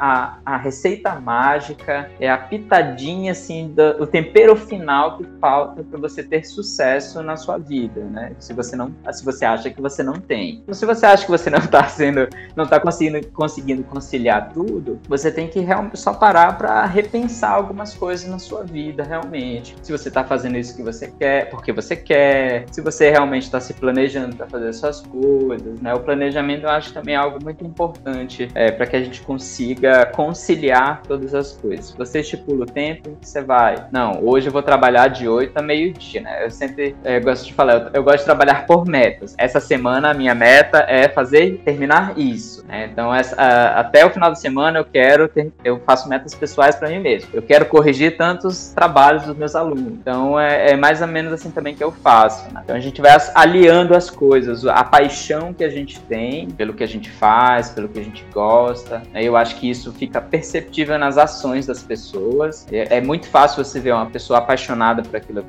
a, a receita mágica, é a pitadinha, assim, do, o tempero final que falta para você ter sucesso na sua vida, né? Se você não, se você acha que você não tem. Então, se você acha que você não está sendo, não tá conseguindo, conseguindo conciliar tudo, você tem que realmente só parar para repensar algumas coisas na sua vida, realmente. Se você está fazendo isso que você quer, porque você quer, se você realmente está se planejando para fazer suas coisas, né? O planejamento eu acho também é algo muito importante é, para que a gente consiga conciliar todas as coisas. Você estipula o tempo em que você vai. Não, hoje eu vou trabalhar de 8 a meio-dia, né? Eu sempre é, gosto de falar, eu, eu, gosto de trabalhar por metas. Essa semana a minha meta é fazer, terminar isso. Né? Então, essa, a, até o final da semana eu quero, ter, eu faço metas pessoais para mim mesmo. Eu quero corrigir tantos trabalhos dos meus alunos. Então, é, é mais ou menos assim também que eu faço. Né? Então, a gente vai aliando as coisas, a paixão que a gente tem pelo que a gente faz, pelo que a gente gosta. Né? Eu acho que isso fica perceptível nas ações das pessoas. É, é muito fácil você ver uma pessoa apaixonada por aquilo,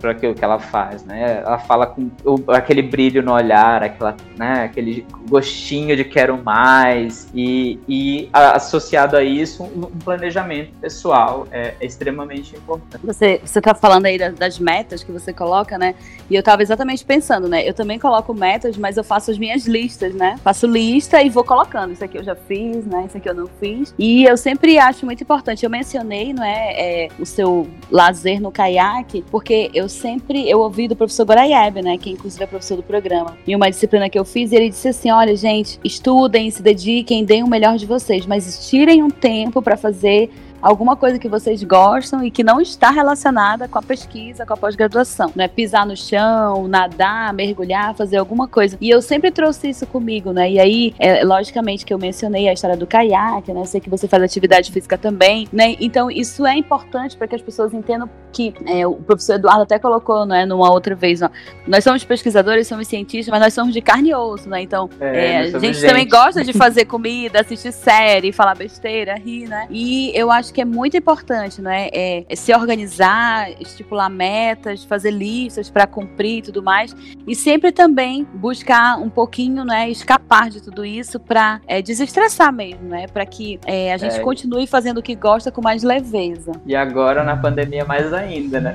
por, aquilo que ela faz, né? Ela fala com aquele brilho no olhar, aquela, né, aquele gostinho de quero mais e, e associado a isso um, planejamento pessoal é, é, extremamente importante. Você você está falando aí das, metas que você coloca, né? E eu estava exatamente pensando, né? Eu também coloco metas, mas eu faço as minhas listas, né? Faço lista e vou colocando isso aqui eu já fiz, né? Isso aqui eu não fiz. E eu sempre acho muito importante. Eu mencionei, não é, é o seu lazer no caiaque, porque eu sempre eu ouvi do professor Goraieb, né? Que inclusive é professor do programa. E uma disciplina que eu fiz, ele disse assim: olha, gente, estudem, se dediquem, deem o melhor de vocês, mas tirem um tempo para fazer alguma coisa que vocês gostam e que não está relacionada com a pesquisa, com a pós-graduação. Não é pisar no chão, nadar, mergulhar, fazer alguma coisa. E eu sempre trouxe isso comigo, né? E aí, é, logicamente que eu mencionei a história do caiaque, né? Eu sei que você faz atividade física também, né? Então, isso é importante para que as pessoas entendam que é, o professor Eduardo até colocou, né, numa outra vez, ó, nós somos pesquisadores, somos cientistas, mas nós somos de carne e osso, né? Então, é, é, a gente, gente também gosta de fazer comida, assistir série, falar besteira, rir, né? E eu acho acho que é muito importante, né? É, é se organizar, estipular metas, fazer listas para cumprir e tudo mais. E sempre também buscar um pouquinho, né? Escapar de tudo isso para é, desestressar mesmo, né? Para que é, a gente é. continue fazendo o que gosta com mais leveza. E agora na pandemia mais ainda, né?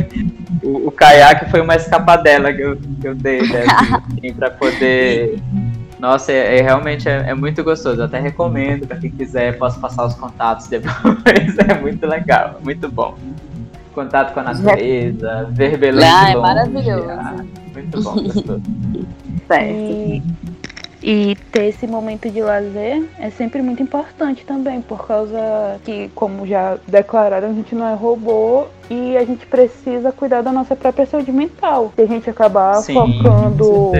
o, o caiaque foi uma escapadela que eu, que eu dei, né? Assim, para poder nossa, é, é realmente é, é, muito gostoso. Eu até recomendo para quem quiser, posso passar os contatos depois. é muito legal, muito bom. Contato com a natureza, ver beleza. Ah, é maravilhoso. Ah, muito bom, gostoso. certo. E, e ter esse momento de lazer é sempre muito importante também, por causa que, como já declararam, a gente não é robô e a gente precisa cuidar da nossa própria saúde mental. Se a gente acabar Sim, focando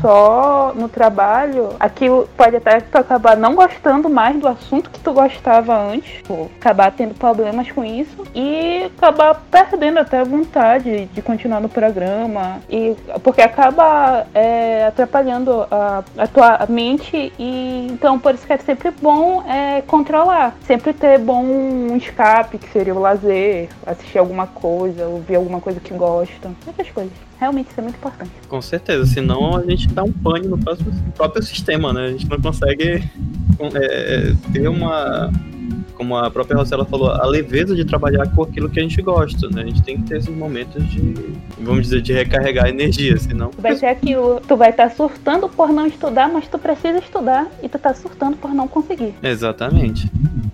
só no trabalho, aquilo pode até tu acabar não gostando mais do assunto que tu gostava antes, tipo, acabar tendo problemas com isso e acabar perdendo até a vontade de continuar no programa e porque acaba é, atrapalhando a, a tua mente e então por isso que é sempre bom é, controlar, sempre ter bom um escape que seria o lazer, assistir alguma coisa, ouvir alguma coisa que gosta, essas coisas. Realmente isso é muito importante. Com certeza, senão a gente dá um pane no próprio, próprio sistema, né? A gente não consegue é, ter uma como a própria Rosela falou, a leveza de trabalhar com aquilo que a gente gosta, né? A gente tem que ter esses momentos de, vamos dizer, de recarregar energia, senão... Vai ser aquilo, tu vai estar tá surtando por não estudar, mas tu precisa estudar e tu tá surtando por não conseguir. Exatamente.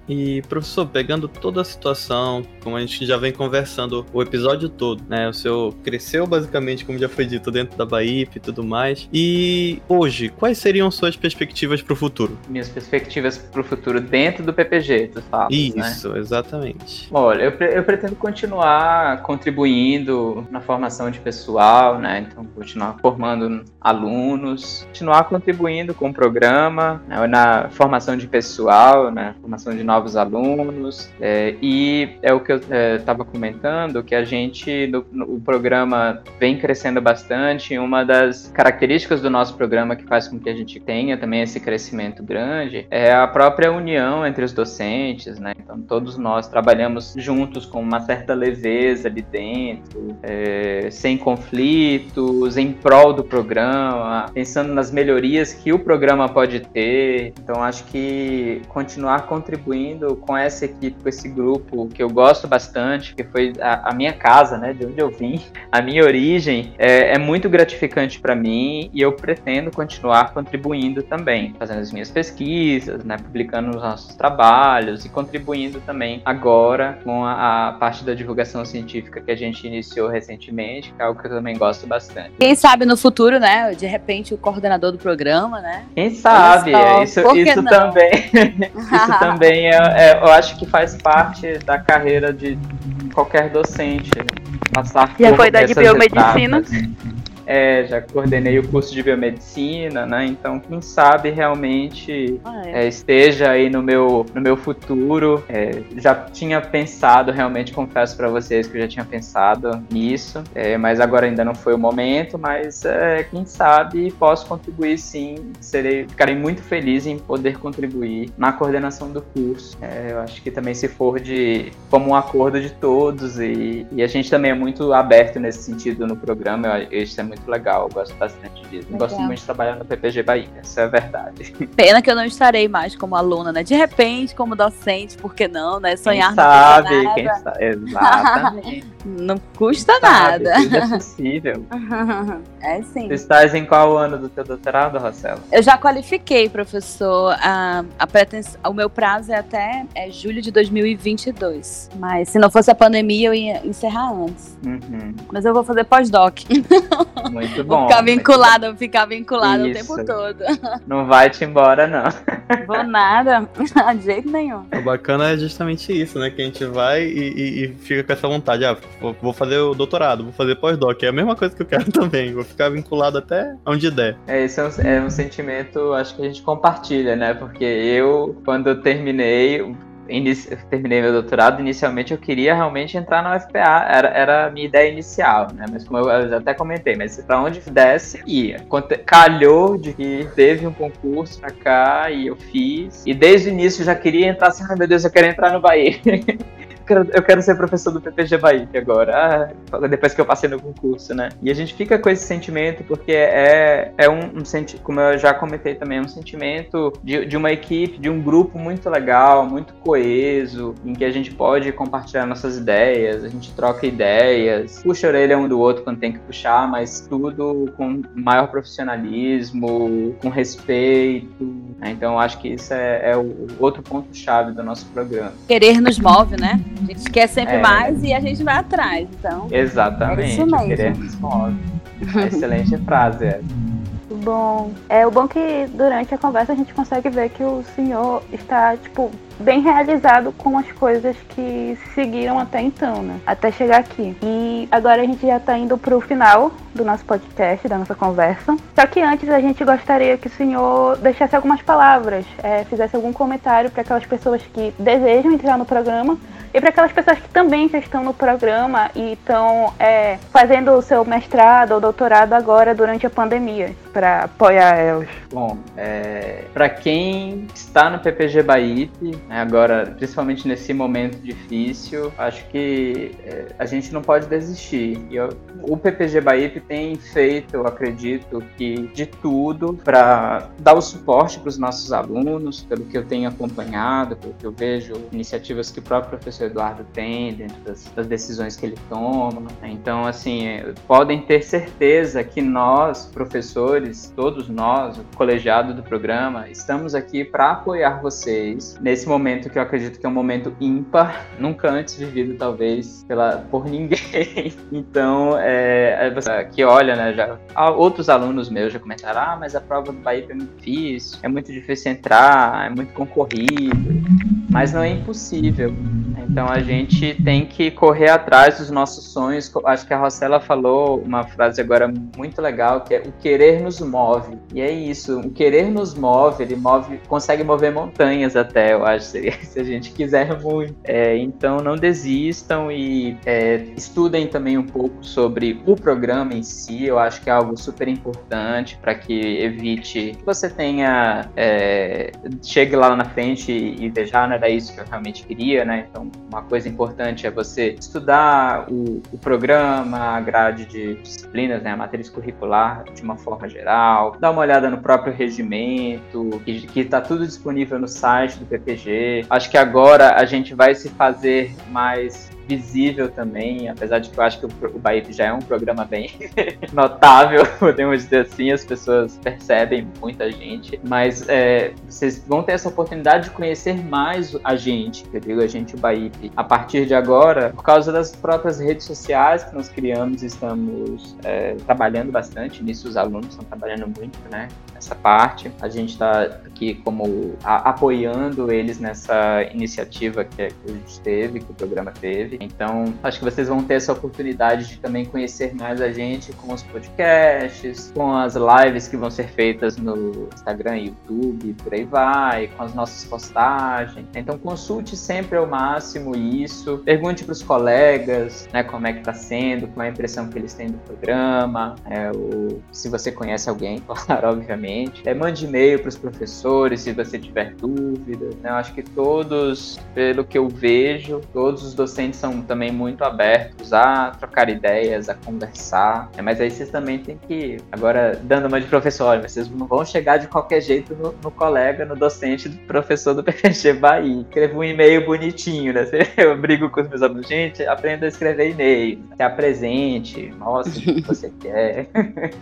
E, professor, pegando toda a situação, como a gente já vem conversando o episódio todo, né? O senhor cresceu basicamente, como já foi dito, dentro da Bahia e tudo mais. E hoje, quais seriam suas perspectivas para o futuro? Minhas perspectivas para o futuro dentro do PPG, tu fala. Né? Isso, né? exatamente. Olha, eu, pre eu pretendo continuar contribuindo na formação de pessoal, né? Então, continuar formando alunos, continuar contribuindo com o programa, né? na formação de pessoal, né? Formação de novos alunos. É, e é o que eu estava é, comentando, que a gente, no, no, o programa vem crescendo bastante. Uma das características do nosso programa que faz com que a gente tenha também esse crescimento grande é a própria união entre os docentes, né? Então, todos nós trabalhamos juntos com uma certa leveza ali dentro, é, sem conflitos, em prol do programa, pensando nas melhorias que o programa pode ter. Então, acho que continuar contribuindo contribuindo com essa equipe, com esse grupo que eu gosto bastante, que foi a, a minha casa, né, de onde eu vim, a minha origem, é, é muito gratificante para mim e eu pretendo continuar contribuindo também, fazendo as minhas pesquisas, né, publicando os nossos trabalhos e contribuindo também agora com a, a parte da divulgação científica que a gente iniciou recentemente, que é algo que eu também gosto bastante. Quem sabe no futuro, né, de repente o coordenador do programa, né? Quem sabe, isso, isso também, isso também é, é, eu acho que faz parte da carreira de qualquer docente. Passar Já foi da de biomedicina? Etapas. É, já coordenei o curso de biomedicina, né? Então, quem sabe realmente ah, é. É, esteja aí no meu, no meu futuro. É, já tinha pensado, realmente confesso para vocês que eu já tinha pensado nisso, é, mas agora ainda não foi o momento. Mas é, quem sabe posso contribuir sim. Serei, ficarei muito feliz em poder contribuir na coordenação do curso. Eu acho que também se for de como um acordo de todos e, e a gente também é muito aberto nesse sentido no programa. Eu, isso é muito muito legal, eu gosto bastante disso. Legal. Gosto muito de trabalhar no PPG Bahia, essa é verdade. Pena que eu não estarei mais como aluna, né? De repente, como docente, por que não, né? Sonhar quem sabe, quem sabe, exatamente. não custa nada. é possível. é sim. Tu estás em qual ano do teu doutorado, Rosela? Eu já qualifiquei, professor. A, a pretens... O meu prazo é até é julho de 2022. Mas se não fosse a pandemia, eu ia encerrar antes. Uhum. Mas eu vou fazer pós-doc. Muito bom. Vou ficar vinculada, vou ficar vinculada o tempo todo. Não vai te embora, não. Vou nada, de jeito nenhum. O bacana é justamente isso, né? Que a gente vai e, e, e fica com essa vontade. Ah, vou fazer o doutorado, vou fazer pós-doc. É a mesma coisa que eu quero também. Vou ficar vinculado até onde der. É, esse é um, é um sentimento, acho que a gente compartilha, né? Porque eu, quando eu terminei, inici... terminei meu doutorado, inicialmente eu queria realmente entrar na UFPA, era, era a minha ideia inicial, né? Mas como eu, eu até comentei, mas para onde desse, ia. Calhou de que teve um concurso pra cá e eu fiz. E desde o início eu já queria entrar assim, ai meu Deus, eu quero entrar no Bahia. eu quero ser professor do PPG Bahia agora, ah, depois que eu passei no concurso, né? E a gente fica com esse sentimento porque é, é um, um sentimento, como eu já comentei também, é um sentimento de, de uma equipe, de um grupo muito legal, muito coeso, em que a gente pode compartilhar nossas ideias, a gente troca ideias, puxa a orelha um do outro quando tem que puxar, mas tudo com maior profissionalismo, com respeito. Né? Então, acho que isso é, é o outro ponto-chave do nosso programa. Querer nos move, né? A gente quer sempre é. mais e a gente vai atrás. Então, Exatamente. É move. Excelente frase essa. Bom, é o bom que durante a conversa a gente consegue ver que o senhor está, tipo, bem realizado com as coisas que seguiram até então, né? Até chegar aqui. E agora a gente já está indo para o final do nosso podcast, da nossa conversa. Só que antes a gente gostaria que o senhor deixasse algumas palavras, é, fizesse algum comentário para aquelas pessoas que desejam entrar no programa e para aquelas pessoas que também já estão no programa e estão é, fazendo o seu mestrado ou doutorado agora durante a pandemia, para apoiar elas. Bom, é, para quem está no PPG Baip, né, agora, principalmente nesse momento difícil, acho que é, a gente não pode desistir. Eu, o PPG Baip tem feito, eu acredito, que de tudo para dar o suporte para os nossos alunos, pelo que eu tenho acompanhado, pelo que eu vejo, iniciativas que o próprio professor Eduardo tem, dentro das, das decisões que ele toma. Né? Então, assim, é, podem ter certeza que nós, professores, todos nós, o colegiado do programa, estamos aqui para apoiar vocês nesse momento que eu acredito que é um momento ímpar, nunca antes vivido, talvez, pela, por ninguém. então, é, é que olha, né, já outros alunos meus já comentaram, ah, mas a prova do Bahia é muito difícil, é muito difícil entrar, é muito concorrido, mas não é impossível. Então a gente tem que correr atrás dos nossos sonhos. Acho que a Rossella falou uma frase agora muito legal, que é o querer nos move. E é isso, o querer nos move, ele move, consegue mover montanhas até, eu acho, se, se a gente quiser muito. É, então não desistam e é, estudem também um pouco sobre o programa em si. Eu acho que é algo super importante para que evite que você tenha é, chegue lá na frente e veja, ah, não era isso que eu realmente queria, né? Então uma coisa importante é você estudar o, o programa, a grade de disciplinas, né, a matriz curricular de uma forma geral, dar uma olhada no próprio regimento, que está tudo disponível no site do PPG. Acho que agora a gente vai se fazer mais visível também, apesar de que eu acho que o, Bahia já é um programa bem notável, podemos dizer assim, as pessoas percebem muita gente, mas é, vocês vão ter essa oportunidade de conhecer mais a gente, eu digo a gente, o Bahia, a partir de agora, por causa das próprias redes sociais que nós criamos, estamos é, trabalhando bastante nisso, os alunos estão trabalhando muito, né, nessa parte, a gente está aqui como a, apoiando eles nessa iniciativa que, que a gente teve, que o programa teve, então, acho que vocês vão ter essa oportunidade de também conhecer mais a gente com os podcasts, com as lives que vão ser feitas no Instagram, YouTube, por aí vai, com as nossas postagens. Então, consulte sempre ao máximo isso. Pergunte para os colegas, né, como é que está sendo, qual é a impressão que eles têm do programa, é, se você conhece alguém, claro, obviamente. É, mande e-mail para os professores se você tiver dúvidas. Né? Eu acho que todos, pelo que eu vejo, todos os docentes são também muito abertos a trocar ideias, a conversar. É, mas aí vocês também têm que, agora dando uma de professor, vocês não vão chegar de qualquer jeito no, no colega, no docente do professor do PPG Bahia. Escreva um e-mail bonitinho, né? Eu brigo com os meus alunos, gente, aprenda a escrever e-mail, se apresente, mostre o que você quer.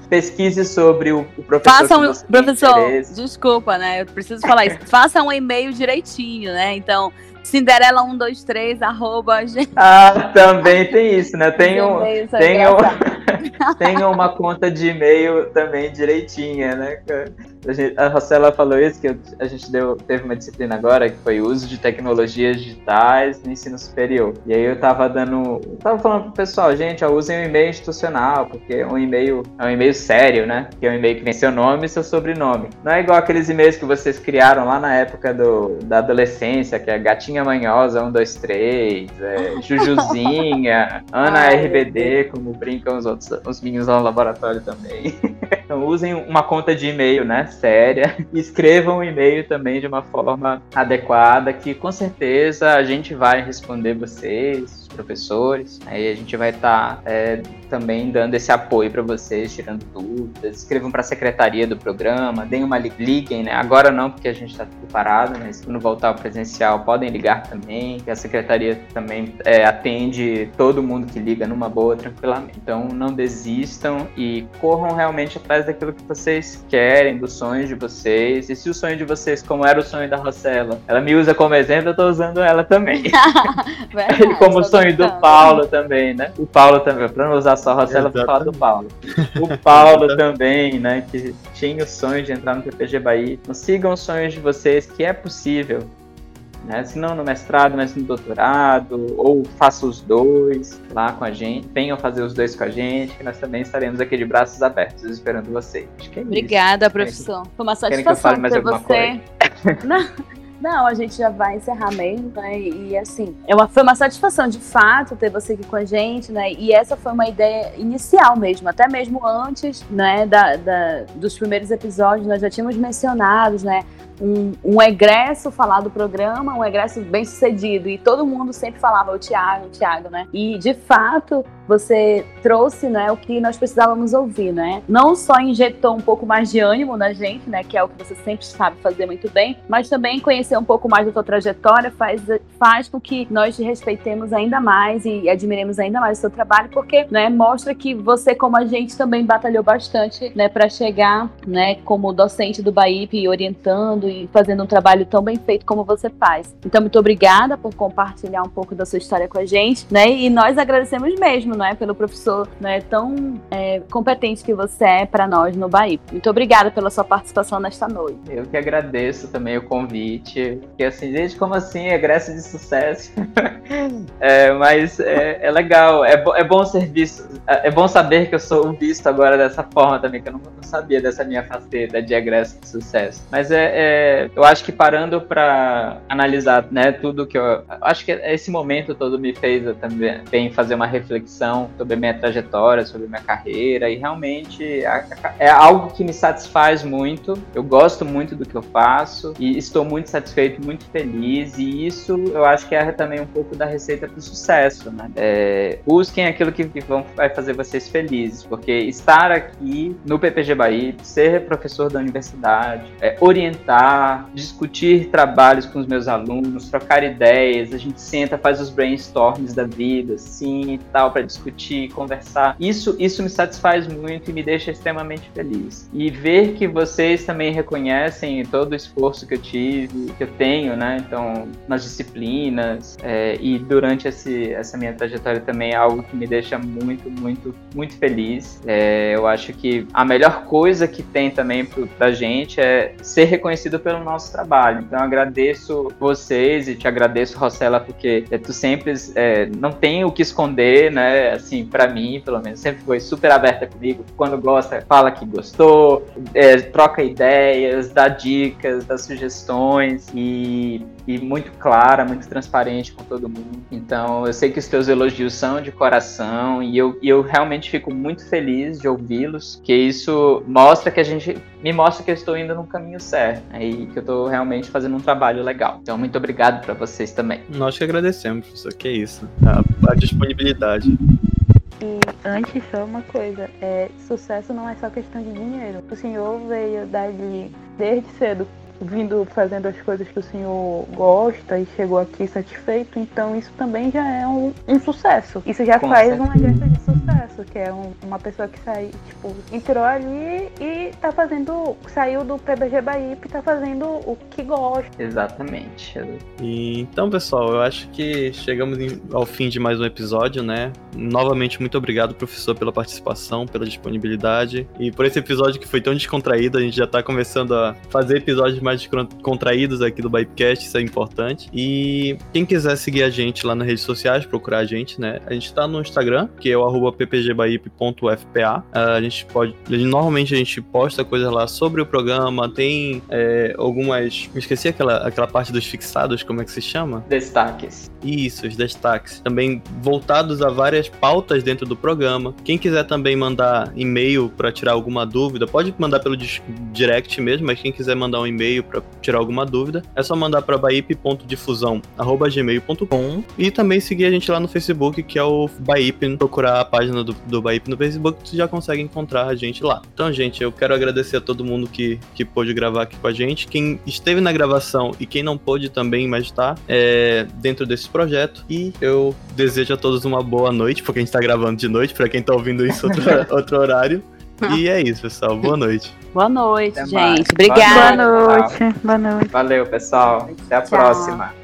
Pesquise sobre o, o professor. Faça um, professor, desculpa, né? Eu preciso falar isso. Faça um e-mail direitinho, né? Então, Cinderela 123, arroba. Ah, também tem isso, né? Tem, um, tem, um, tem uma conta de e-mail também direitinha, né? A, gente, a Rosela falou isso, que a gente deu, teve uma disciplina agora, que foi o uso de tecnologias digitais no ensino superior. E aí eu tava dando. tava falando pro pessoal, gente, ó, usem um e-mail institucional, porque é um e-mail é um e-mail sério, né? Que é um e-mail que vem seu nome e seu sobrenome. Não é igual aqueles e-mails que vocês criaram lá na época do, da adolescência, que é gatinha manhosa 123, é, Jujuzinha, Ana RBD, como brincam os outros, os meninos lá no laboratório também. então usem uma conta de e-mail, né? séria. Escrevam um e-mail também de uma forma adequada, que com certeza a gente vai responder vocês, professores. Aí a gente vai estar tá, é, também dando esse apoio para vocês, tirando dúvidas. Escrevam para a secretaria do programa, deem uma liguem, né? Agora não, porque a gente está preparado, mas quando voltar ao presencial podem ligar também, que a secretaria também é, atende todo mundo que liga numa boa, tranquilamente. Então não desistam e corram realmente atrás daquilo que vocês querem, dos sonhos de vocês. E se o sonho de vocês, como era o sonho da Rosela, ela me usa como exemplo, eu estou usando ela também. Verdade, como sonho sonho do Paulo também, né? O Paulo também, pra não usar só a Rosela, vou falar do Paulo. O Paulo também, né? Que tinha o sonho de entrar no PPG Bahia. Então, sigam os sonhos de vocês, que é possível. Né? Se não no mestrado, mas no doutorado, ou faça os dois lá com a gente. Venham fazer os dois com a gente, que nós também estaremos aqui de braços abertos esperando vocês. É Obrigada, isso. professor. Foi uma satisfação ter você. Não. Não, a gente já vai encerrar mesmo, né? E assim, é uma, foi uma satisfação de fato ter você aqui com a gente, né? E essa foi uma ideia inicial mesmo, até mesmo antes, né, da, da dos primeiros episódios, nós já tínhamos mencionado, né? um, um egresso falar do programa, um egresso bem sucedido. E todo mundo sempre falava o Tiago, o Tiago, né? E de fato você trouxe né, o que nós precisávamos ouvir, né? Não só injetou um pouco mais de ânimo na gente, né? Que é o que você sempre sabe fazer muito bem, mas também conhecer um pouco mais da sua trajetória faz, faz com que nós te respeitemos ainda mais e admiremos ainda mais o seu trabalho, porque né, mostra que você, como a gente, também batalhou bastante né, para chegar né, como docente do BAIP, orientando e fazendo um trabalho tão bem feito como você faz. Então, muito obrigada por compartilhar um pouco da sua história com a gente, né? E nós agradecemos mesmo, não é, pelo professor, né, tão é, competente que você é para nós no Bahia. Muito obrigada pela sua participação nesta noite. Eu que agradeço também o convite, que assim, gente, como assim, egresso de sucesso? é, mas é, é legal, é, bo é bom ser visto, é, é bom saber que eu sou visto agora dessa forma também, que eu não, não sabia dessa minha faceta de egresso de sucesso. Mas é, é eu acho que parando para analisar, né, tudo que eu, acho que esse momento todo me fez também fazer uma reflexão sobre a minha trajetória, sobre a minha carreira, e realmente é algo que me satisfaz muito. Eu gosto muito do que eu faço e estou muito satisfeito, muito feliz, e isso eu acho que é também um pouco da receita para o sucesso, né? É, busquem aquilo que, vão, vai fazer vocês felizes, porque estar aqui no PPG Bahia, ser professor da universidade, é, orientar, discutir trabalhos com os meus alunos, trocar ideias, a gente senta, faz os brainstorms da vida, assim, e tal, para discutir, conversar. Isso, isso me satisfaz muito e me deixa extremamente feliz. E ver que vocês também reconhecem todo o esforço que eu tive, que eu tenho, né? Então, nas disciplinas é, e durante esse, essa minha trajetória também é algo que me deixa muito, muito, muito feliz. É, eu acho que a melhor coisa que tem também pra gente é ser reconhecido pelo nosso trabalho. Então, eu agradeço vocês e te agradeço, Rossella, porque é, tu sempre é, não tem o que esconder, né? Assim, para mim, pelo menos, sempre foi super aberta comigo. Quando gosta, fala que gostou, é, troca ideias, dá dicas, dá sugestões e e muito clara, muito transparente com todo mundo. Então, eu sei que os teus elogios são de coração e eu, eu realmente fico muito feliz de ouvi-los, que isso mostra que a gente me mostra que eu estou indo no caminho certo né, e que eu estou realmente fazendo um trabalho legal. Então, muito obrigado para vocês também. Nós que agradecemos, professor, que é isso, a, a disponibilidade. E antes, só uma coisa: é, sucesso não é só questão de dinheiro. O senhor veio dali desde cedo vindo fazendo as coisas que o senhor gosta e chegou aqui satisfeito, então isso também já é um, um sucesso. Isso já Com faz certeza. uma gesta de sucesso, que é um, uma pessoa que sai, tipo, entrou ali e tá fazendo, saiu do PBG Bahia e tá fazendo o que gosta. Exatamente. E, então, pessoal, eu acho que chegamos ao fim de mais um episódio, né? Novamente, muito obrigado, professor, pela participação, pela disponibilidade e por esse episódio que foi tão descontraído. A gente já tá começando a fazer episódios mais mais contraídos aqui do Bypecast, isso é importante. E quem quiser seguir a gente lá nas redes sociais, procurar a gente, né? A gente tá no Instagram, que é o arroba ppgbaip.fpa. Ah, a gente pode. Normalmente a gente posta coisas lá sobre o programa, tem é, algumas. Me esqueci aquela, aquela parte dos fixados, como é que se chama? Destaques. Isso, os destaques. Também voltados a várias pautas dentro do programa. Quem quiser também mandar e-mail para tirar alguma dúvida, pode mandar pelo direct mesmo, mas quem quiser mandar um e-mail e-mail para tirar alguma dúvida, é só mandar para baip.difusão@gmail.com e também seguir a gente lá no Facebook, que é o Baip, procurar a página do, do Baip no Facebook, você já consegue encontrar a gente lá. Então, gente, eu quero agradecer a todo mundo que, que pôde gravar aqui com a gente, quem esteve na gravação e quem não pôde também, mas está é, dentro desse projeto. E eu desejo a todos uma boa noite, porque a gente está gravando de noite, para quem está ouvindo isso outro, outro horário. E é isso, pessoal. Boa noite. Boa noite, Até gente. Mais. Obrigada. Boa noite. Boa noite. Valeu, pessoal. Até a Tchau. próxima.